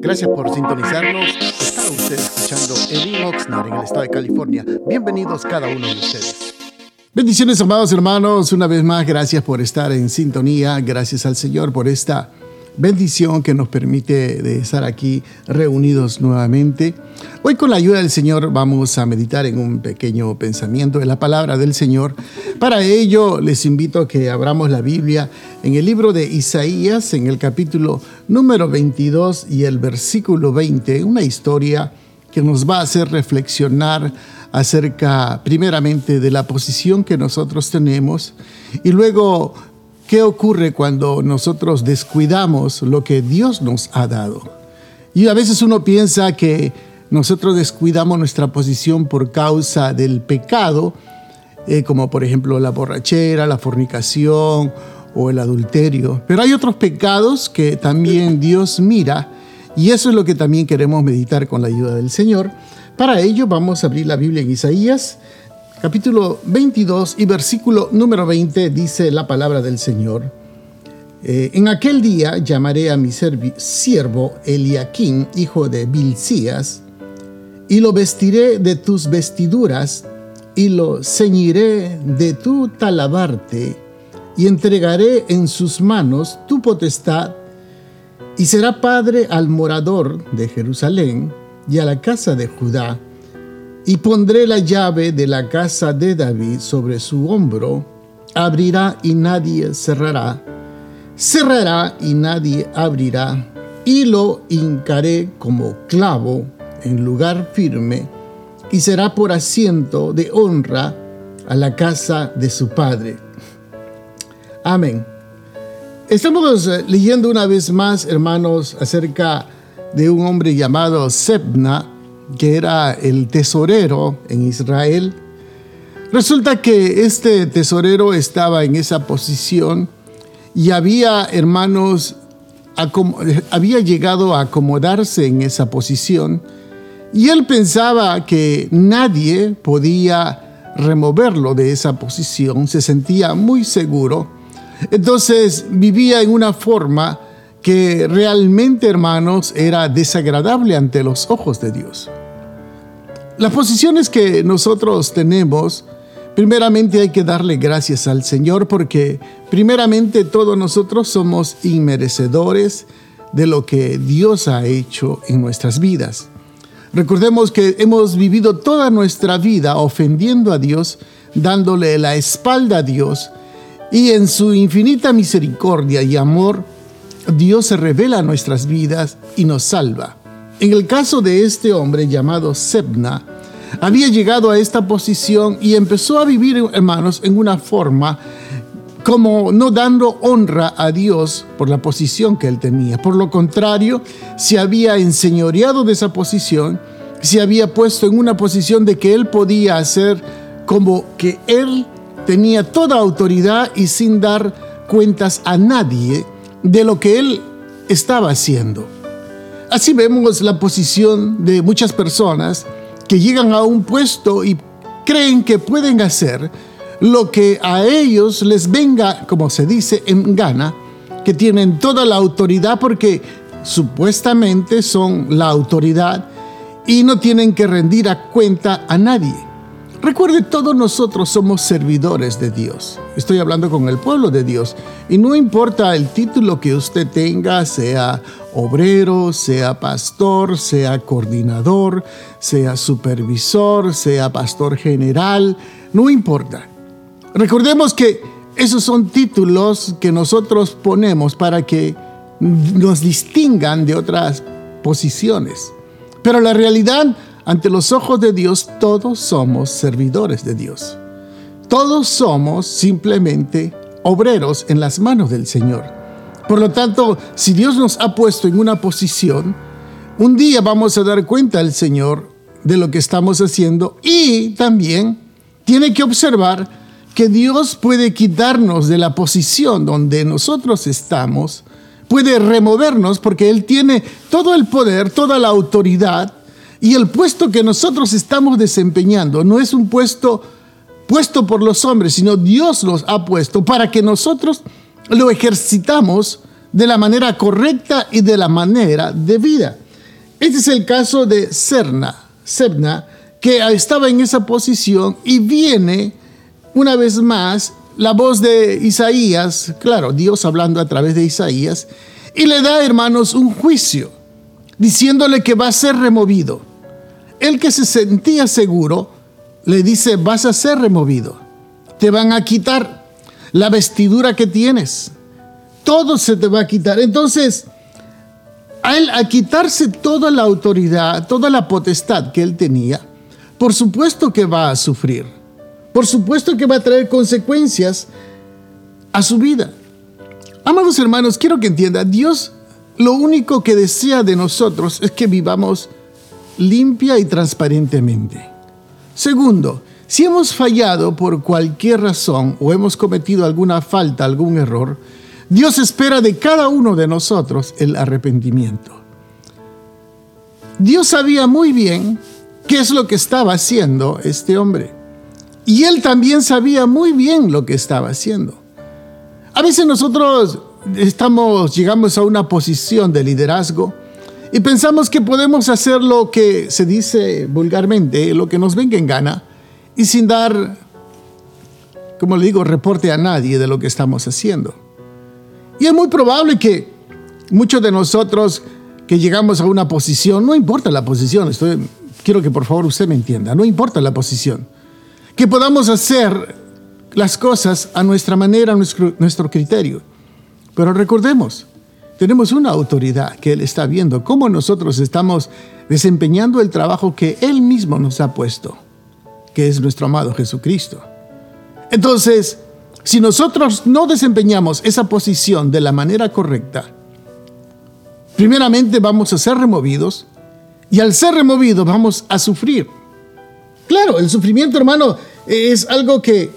Gracias por sintonizarnos. Está usted escuchando Edwin Oxnard en el estado de California. Bienvenidos cada uno de ustedes. Bendiciones, amados hermanos. Una vez más, gracias por estar en sintonía. Gracias al Señor por esta bendición que nos permite de estar aquí reunidos nuevamente. Hoy con la ayuda del Señor vamos a meditar en un pequeño pensamiento de la palabra del Señor. Para ello les invito a que abramos la Biblia en el libro de Isaías, en el capítulo número 22 y el versículo 20, una historia que nos va a hacer reflexionar acerca primeramente de la posición que nosotros tenemos y luego ¿Qué ocurre cuando nosotros descuidamos lo que Dios nos ha dado? Y a veces uno piensa que nosotros descuidamos nuestra posición por causa del pecado, eh, como por ejemplo la borrachera, la fornicación o el adulterio. Pero hay otros pecados que también Dios mira y eso es lo que también queremos meditar con la ayuda del Señor. Para ello vamos a abrir la Biblia en Isaías capítulo 22 y versículo número 20 dice la palabra del Señor. Eh, en aquel día llamaré a mi siervo Eliaquín, hijo de Bilcías, y lo vestiré de tus vestiduras, y lo ceñiré de tu talabarte, y entregaré en sus manos tu potestad, y será padre al morador de Jerusalén y a la casa de Judá y pondré la llave de la casa de David sobre su hombro, abrirá y nadie cerrará, cerrará y nadie abrirá, y lo hincaré como clavo en lugar firme, y será por asiento de honra a la casa de su padre. Amén. Estamos eh, leyendo una vez más, hermanos, acerca de un hombre llamado Sebna, que era el tesorero en Israel. Resulta que este tesorero estaba en esa posición y había, hermanos, había llegado a acomodarse en esa posición y él pensaba que nadie podía removerlo de esa posición, se sentía muy seguro. Entonces vivía en una forma que realmente, hermanos, era desagradable ante los ojos de Dios. Las posiciones que nosotros tenemos, primeramente hay que darle gracias al Señor porque primeramente todos nosotros somos inmerecedores de lo que Dios ha hecho en nuestras vidas. Recordemos que hemos vivido toda nuestra vida ofendiendo a Dios, dándole la espalda a Dios, y en su infinita misericordia y amor Dios se revela a nuestras vidas y nos salva. En el caso de este hombre llamado Sebna, había llegado a esta posición y empezó a vivir, hermanos, en una forma como no dando honra a Dios por la posición que él tenía. Por lo contrario, se había enseñoreado de esa posición, se había puesto en una posición de que él podía hacer como que él tenía toda autoridad y sin dar cuentas a nadie, de lo que él estaba haciendo. Así vemos la posición de muchas personas que llegan a un puesto y creen que pueden hacer lo que a ellos les venga, como se dice, en gana, que tienen toda la autoridad porque supuestamente son la autoridad y no tienen que rendir a cuenta a nadie. Recuerde, todos nosotros somos servidores de Dios. Estoy hablando con el pueblo de Dios. Y no importa el título que usted tenga, sea obrero, sea pastor, sea coordinador, sea supervisor, sea pastor general, no importa. Recordemos que esos son títulos que nosotros ponemos para que nos distingan de otras posiciones. Pero la realidad ante los ojos de Dios todos somos servidores de Dios. Todos somos simplemente obreros en las manos del Señor. Por lo tanto, si Dios nos ha puesto en una posición, un día vamos a dar cuenta al Señor de lo que estamos haciendo y también tiene que observar que Dios puede quitarnos de la posición donde nosotros estamos, puede removernos porque Él tiene todo el poder, toda la autoridad y el puesto que nosotros estamos desempeñando no es un puesto puesto por los hombres, sino Dios los ha puesto para que nosotros lo ejercitamos de la manera correcta y de la manera debida. Este es el caso de Serna, Sebna, que estaba en esa posición y viene una vez más la voz de Isaías, claro, Dios hablando a través de Isaías, y le da, hermanos, un juicio, diciéndole que va a ser removido. El que se sentía seguro le dice, vas a ser removido, te van a quitar la vestidura que tienes, todo se te va a quitar. Entonces, a él, a quitarse toda la autoridad, toda la potestad que él tenía, por supuesto que va a sufrir. Por supuesto que va a traer consecuencias a su vida. Amados hermanos, quiero que entienda, Dios lo único que desea de nosotros es que vivamos limpia y transparentemente. Segundo, si hemos fallado por cualquier razón o hemos cometido alguna falta, algún error, Dios espera de cada uno de nosotros el arrepentimiento. Dios sabía muy bien qué es lo que estaba haciendo este hombre. Y él también sabía muy bien lo que estaba haciendo. A veces nosotros estamos, llegamos a una posición de liderazgo y pensamos que podemos hacer lo que se dice vulgarmente, lo que nos venga en gana, y sin dar, como le digo, reporte a nadie de lo que estamos haciendo. Y es muy probable que muchos de nosotros que llegamos a una posición, no importa la posición, estoy, quiero que por favor usted me entienda, no importa la posición, que podamos hacer las cosas a nuestra manera, a nuestro, nuestro criterio. Pero recordemos, tenemos una autoridad que Él está viendo, cómo nosotros estamos desempeñando el trabajo que Él mismo nos ha puesto, que es nuestro amado Jesucristo. Entonces, si nosotros no desempeñamos esa posición de la manera correcta, primeramente vamos a ser removidos y al ser removidos vamos a sufrir. Claro, el sufrimiento, hermano, es algo que,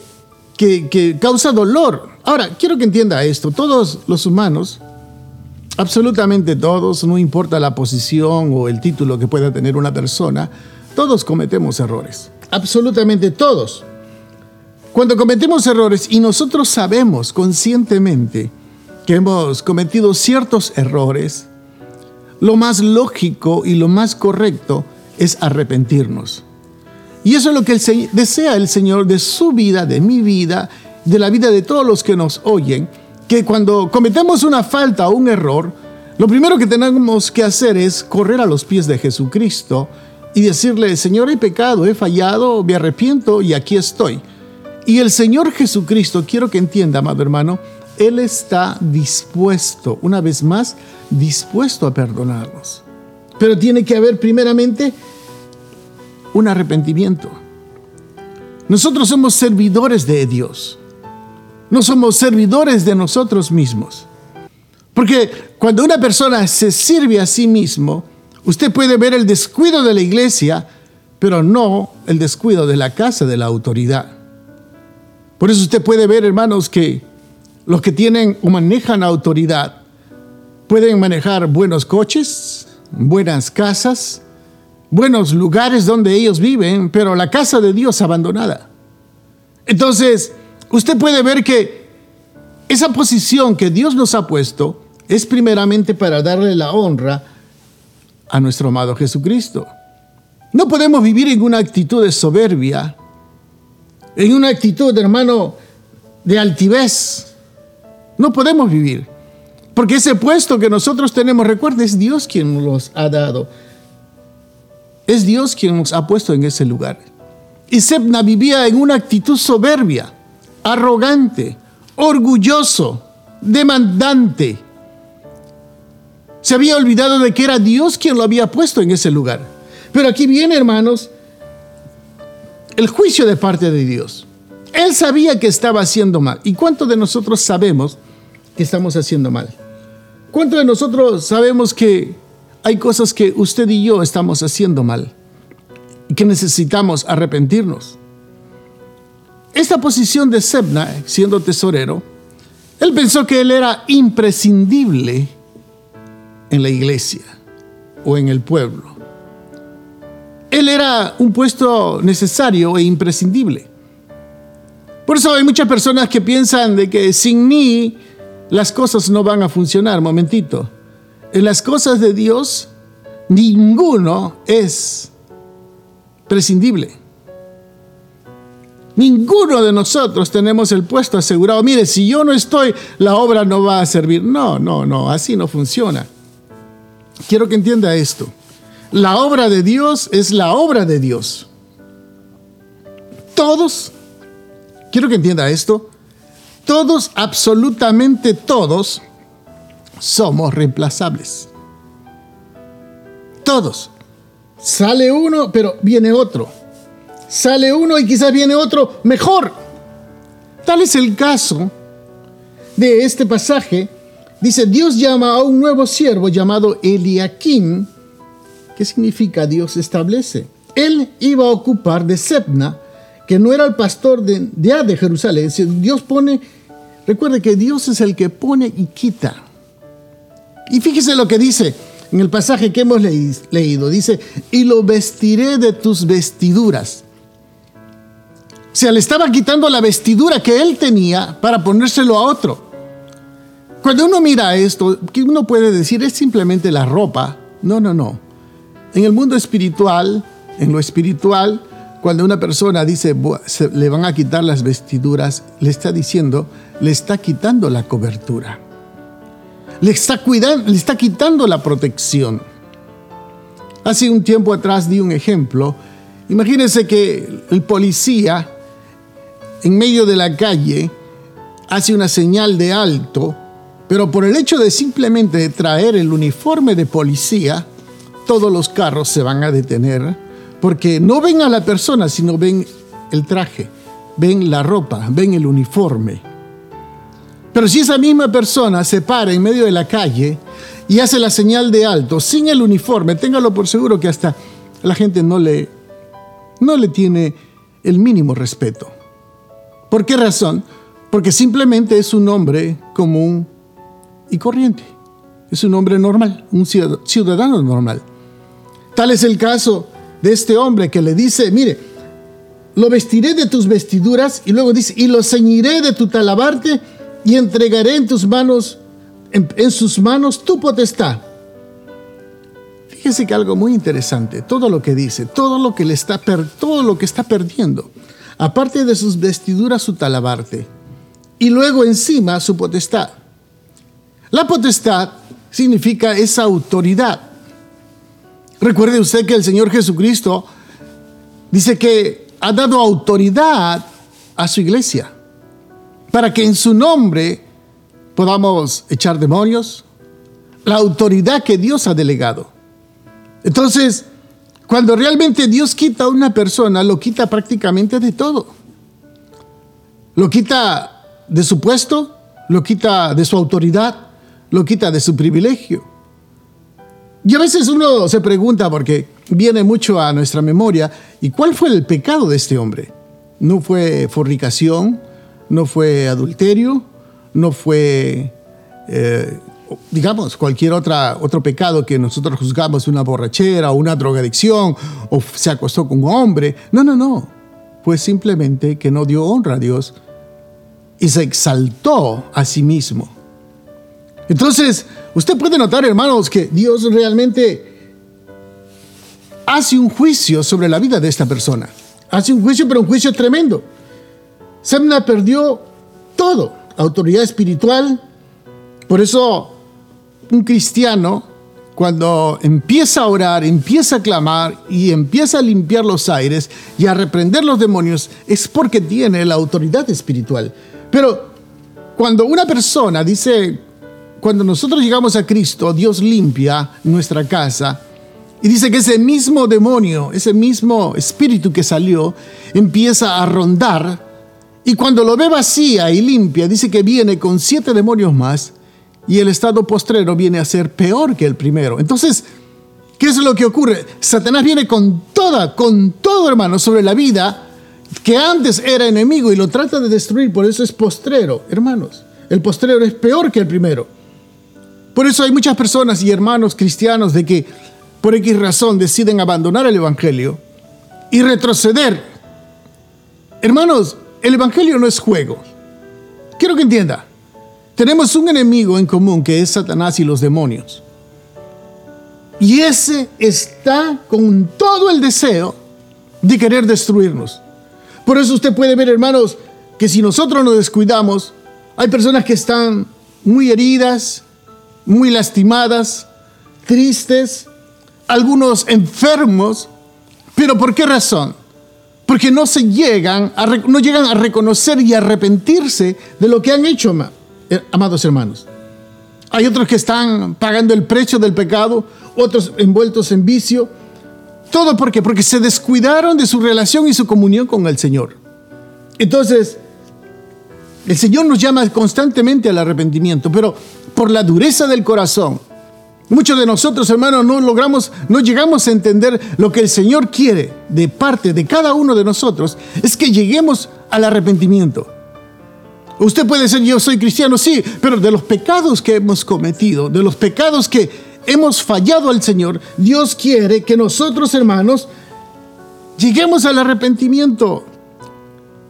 que, causa dolor. Ahora, quiero que entienda esto. Todos los humanos, absolutamente todos, no importa la posición o el título que pueda tener una persona, todos cometemos errores. Absolutamente todos. Cuando cometemos errores y nosotros sabemos conscientemente que hemos cometido ciertos errores, lo más lógico y lo más correcto es arrepentirnos. Y eso es lo que desea el Señor de su vida, de mi vida, de la vida de todos los que nos oyen, que cuando cometemos una falta o un error, lo primero que tenemos que hacer es correr a los pies de Jesucristo y decirle, Señor, he pecado, he fallado, me arrepiento y aquí estoy. Y el Señor Jesucristo, quiero que entienda, amado hermano, Él está dispuesto, una vez más, dispuesto a perdonarnos. Pero tiene que haber primeramente un arrepentimiento. Nosotros somos servidores de Dios. No somos servidores de nosotros mismos. Porque cuando una persona se sirve a sí mismo, usted puede ver el descuido de la iglesia, pero no el descuido de la casa de la autoridad. Por eso usted puede ver, hermanos, que los que tienen o manejan autoridad pueden manejar buenos coches, buenas casas, buenos lugares donde ellos viven, pero la casa de Dios abandonada. Entonces, usted puede ver que esa posición que Dios nos ha puesto es primeramente para darle la honra a nuestro amado Jesucristo. No podemos vivir en una actitud de soberbia en una actitud, hermano, de altivez. No podemos vivir. Porque ese puesto que nosotros tenemos, recuerda, es Dios quien nos ha dado. Es Dios quien nos ha puesto en ese lugar. Y Sebna vivía en una actitud soberbia, arrogante, orgulloso, demandante. Se había olvidado de que era Dios quien lo había puesto en ese lugar. Pero aquí viene, hermanos, el juicio de parte de Dios. Él sabía que estaba haciendo mal. ¿Y cuántos de nosotros sabemos que estamos haciendo mal? ¿Cuántos de nosotros sabemos que hay cosas que usted y yo estamos haciendo mal y que necesitamos arrepentirnos? Esta posición de Sebna, siendo tesorero, él pensó que él era imprescindible en la iglesia o en el pueblo. Él era un puesto necesario e imprescindible. Por eso hay muchas personas que piensan de que sin mí las cosas no van a funcionar. Momentito. En las cosas de Dios, ninguno es prescindible. Ninguno de nosotros tenemos el puesto asegurado. Mire, si yo no estoy, la obra no va a servir. No, no, no, así no funciona. Quiero que entienda esto. La obra de Dios es la obra de Dios. Todos, quiero que entienda esto, todos, absolutamente todos, somos reemplazables. Todos. Sale uno, pero viene otro. Sale uno y quizás viene otro mejor. Tal es el caso de este pasaje. Dice, Dios llama a un nuevo siervo llamado Eliakim. ¿Qué significa Dios establece? Él iba a ocupar de Sepna, que no era el pastor de, de, de Jerusalén. Dios pone, recuerde que Dios es el que pone y quita. Y fíjese lo que dice en el pasaje que hemos leído. Dice, y lo vestiré de tus vestiduras. O sea, le estaba quitando la vestidura que él tenía para ponérselo a otro. Cuando uno mira esto, que uno puede decir es simplemente la ropa. No, no, no. En el mundo espiritual, en lo espiritual, cuando una persona dice le van a quitar las vestiduras, le está diciendo, le está quitando la cobertura. Le está cuidando, le está quitando la protección. Hace un tiempo atrás di un ejemplo. Imagínense que el policía en medio de la calle hace una señal de alto, pero por el hecho de simplemente traer el uniforme de policía, todos los carros se van a detener porque no ven a la persona, sino ven el traje, ven la ropa, ven el uniforme. Pero si esa misma persona se para en medio de la calle y hace la señal de alto sin el uniforme, téngalo por seguro que hasta la gente no le, no le tiene el mínimo respeto. ¿Por qué razón? Porque simplemente es un hombre común y corriente. Es un hombre normal, un ciudadano normal. Tal es el caso de este hombre que le dice, mire, lo vestiré de tus vestiduras y luego dice, y lo ceñiré de tu talabarte y entregaré en tus manos, en, sus manos tu potestad. Fíjese que algo muy interesante, todo lo que dice, todo lo que le está, todo lo que está perdiendo, aparte de sus vestiduras, su talabarte, y luego encima su potestad. La potestad significa esa autoridad. Recuerde usted que el Señor Jesucristo dice que ha dado autoridad a su iglesia para que en su nombre podamos echar demonios, la autoridad que Dios ha delegado. Entonces, cuando realmente Dios quita a una persona, lo quita prácticamente de todo. Lo quita de su puesto, lo quita de su autoridad, lo quita de su privilegio. Y a veces uno se pregunta, porque viene mucho a nuestra memoria, ¿y cuál fue el pecado de este hombre? ¿No fue fornicación? No fue adulterio, no fue, eh, digamos, cualquier otro pecado que nosotros juzgamos una borrachera o una drogadicción o se acostó con un hombre. No, no, no. Fue simplemente que no dio honra a Dios y se exaltó a sí mismo. Entonces, usted puede notar, hermanos, que Dios realmente hace un juicio sobre la vida de esta persona. Hace un juicio, pero un juicio tremendo. Semna perdió todo, autoridad espiritual. Por eso un cristiano, cuando empieza a orar, empieza a clamar y empieza a limpiar los aires y a reprender los demonios, es porque tiene la autoridad espiritual. Pero cuando una persona dice, cuando nosotros llegamos a Cristo, Dios limpia nuestra casa, y dice que ese mismo demonio, ese mismo espíritu que salió, empieza a rondar y cuando lo ve vacía y limpia, dice que viene con siete demonios más y el estado postrero viene a ser peor que el primero. Entonces, ¿qué es lo que ocurre? Satanás viene con toda, con todo hermano, sobre la vida que antes era enemigo y lo trata de destruir, por eso es postrero, hermanos. El postrero es peor que el primero. Por eso hay muchas personas y hermanos cristianos de que por X razón deciden abandonar el Evangelio y retroceder. Hermanos, el Evangelio no es juego. Quiero que entienda. tenemos un enemigo en común que es Satanás y los demonios. Y ese está con todo el deseo de querer destruirnos. Por eso usted puede ver, hermanos, que si nosotros nos descuidamos, hay personas que están muy heridas, muy lastimadas, tristes, algunos enfermos. ¿Pero por qué razón? Porque no se llegan a, no llegan a reconocer y arrepentirse de lo que han hecho, eh, amados hermanos. Hay otros que están pagando el precio del pecado, otros envueltos en vicio. ¿Todo por qué? Porque se descuidaron de su relación y su comunión con el Señor. Entonces, el Señor nos llama constantemente al arrepentimiento, pero por la dureza del corazón, Muchos de nosotros, hermanos, no logramos, no llegamos a entender lo que el Señor quiere de parte de cada uno de nosotros, es que lleguemos al arrepentimiento. Usted puede decir, yo soy cristiano, sí, pero de los pecados que hemos cometido, de los pecados que hemos fallado al Señor, Dios quiere que nosotros, hermanos, lleguemos al arrepentimiento.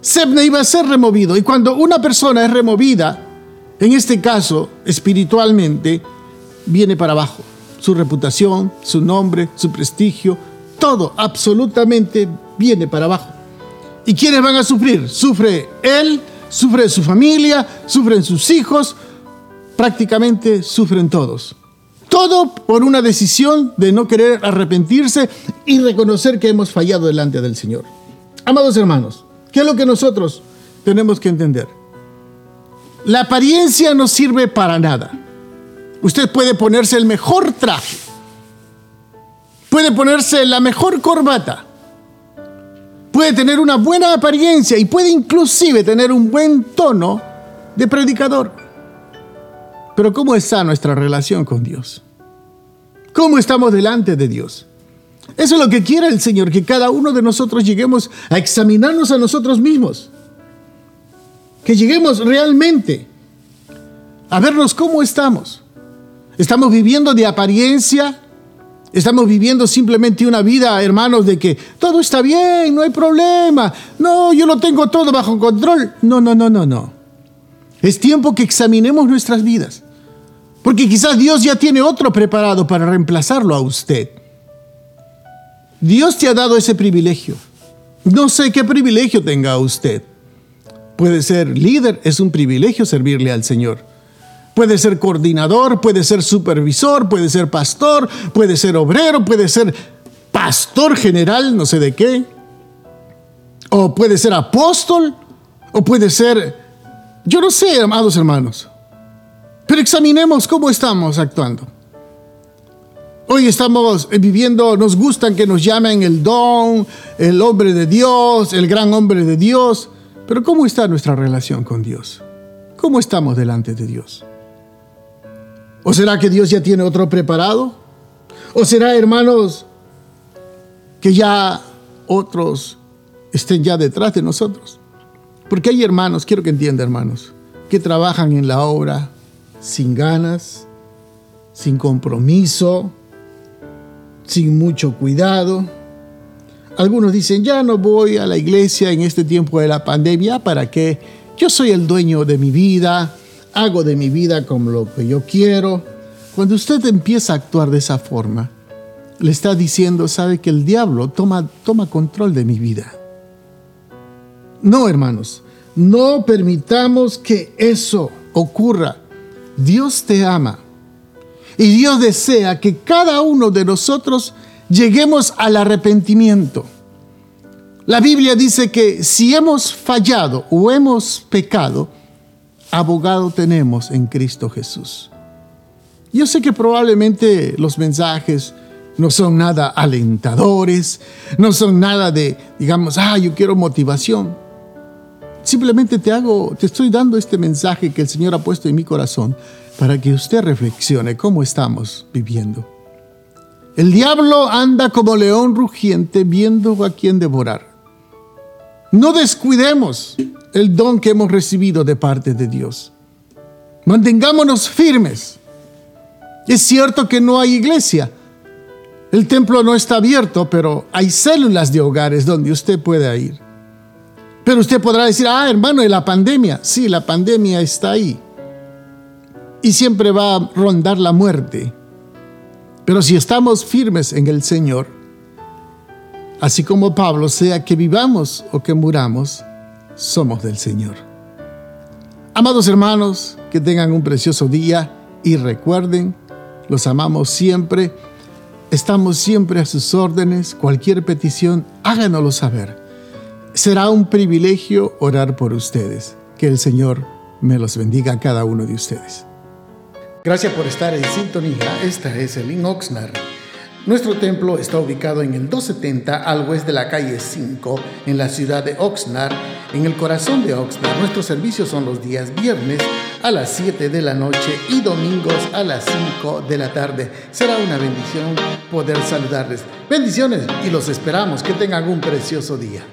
Sebne iba a ser removido y cuando una persona es removida, en este caso espiritualmente, viene para abajo. Su reputación, su nombre, su prestigio, todo absolutamente viene para abajo. ¿Y quiénes van a sufrir? Sufre él, sufre su familia, sufren sus hijos, prácticamente sufren todos. Todo por una decisión de no querer arrepentirse y reconocer que hemos fallado delante del Señor. Amados hermanos, ¿qué es lo que nosotros tenemos que entender? La apariencia no sirve para nada. Usted puede ponerse el mejor traje, puede ponerse la mejor corbata, puede tener una buena apariencia y puede inclusive tener un buen tono de predicador. Pero ¿cómo está nuestra relación con Dios? ¿Cómo estamos delante de Dios? Eso es lo que quiere el Señor, que cada uno de nosotros lleguemos a examinarnos a nosotros mismos. Que lleguemos realmente a vernos cómo estamos. Estamos viviendo de apariencia. Estamos viviendo simplemente una vida, hermanos, de que todo está bien, no hay problema. No, yo lo tengo todo bajo control. No, no, no, no, no. Es tiempo que examinemos nuestras vidas. Porque quizás Dios ya tiene otro preparado para reemplazarlo a usted. Dios te ha dado ese privilegio. No sé qué privilegio tenga usted. Puede ser líder, es un privilegio servirle al Señor. Puede ser coordinador, puede ser supervisor, puede ser pastor, puede ser obrero, puede ser pastor general, no sé de qué. O puede ser apóstol, o puede ser, yo no sé, amados hermanos. Pero examinemos cómo estamos actuando. Hoy estamos viviendo, nos gustan que nos llamen el don, el hombre de Dios, el gran hombre de Dios. Pero ¿cómo está nuestra relación con Dios? ¿Cómo estamos delante de Dios? ¿O será que Dios ya tiene otro preparado? ¿O será, hermanos, que ya otros estén ya detrás de nosotros? Porque hay hermanos, quiero que entienda, hermanos, que trabajan en la obra sin ganas, sin compromiso, sin mucho cuidado. Algunos dicen, ya no voy a la iglesia en este tiempo de la pandemia, ¿para qué? Yo soy el dueño de mi vida, hago de mi vida como lo que yo quiero. Cuando usted empieza a actuar de esa forma, le está diciendo, sabe que el diablo toma, toma control de mi vida. No, hermanos, no permitamos que eso ocurra. Dios te ama y Dios desea que cada uno de nosotros lleguemos al arrepentimiento. La Biblia dice que si hemos fallado o hemos pecado, abogado tenemos en Cristo Jesús. Yo sé que probablemente los mensajes no son nada alentadores, no son nada de, digamos, ah, yo quiero motivación. Simplemente te hago, te estoy dando este mensaje que el Señor ha puesto en mi corazón para que usted reflexione cómo estamos viviendo. El diablo anda como león rugiente viendo a quién devorar. No descuidemos el don que hemos recibido de parte de Dios. Mantengámonos firmes. Es cierto que no hay iglesia. El templo no está abierto, pero hay células de hogares donde usted pueda ir. Pero usted podrá decir, ah, hermano, ¿y la pandemia? Sí, la pandemia está ahí. y siempre va a rondar la muerte. Pero si estamos firmes en el Señor, así como Pablo, sea que vivamos o que muramos, somos del Señor. Amados hermanos, que tengan un precioso día y recuerden, los amamos siempre, estamos siempre a sus órdenes, cualquier petición, háganoslo saber. Será un privilegio orar por ustedes. Que el Señor me los bendiga a cada uno de ustedes. Gracias por estar en sintonía. Esta es el Oxnard. Nuestro templo está ubicado en el 270 al oeste de la calle 5, en la ciudad de Oxnard, en el corazón de Oxnard. Nuestros servicios son los días viernes a las 7 de la noche y domingos a las 5 de la tarde. Será una bendición poder saludarles. Bendiciones y los esperamos. Que tengan un precioso día.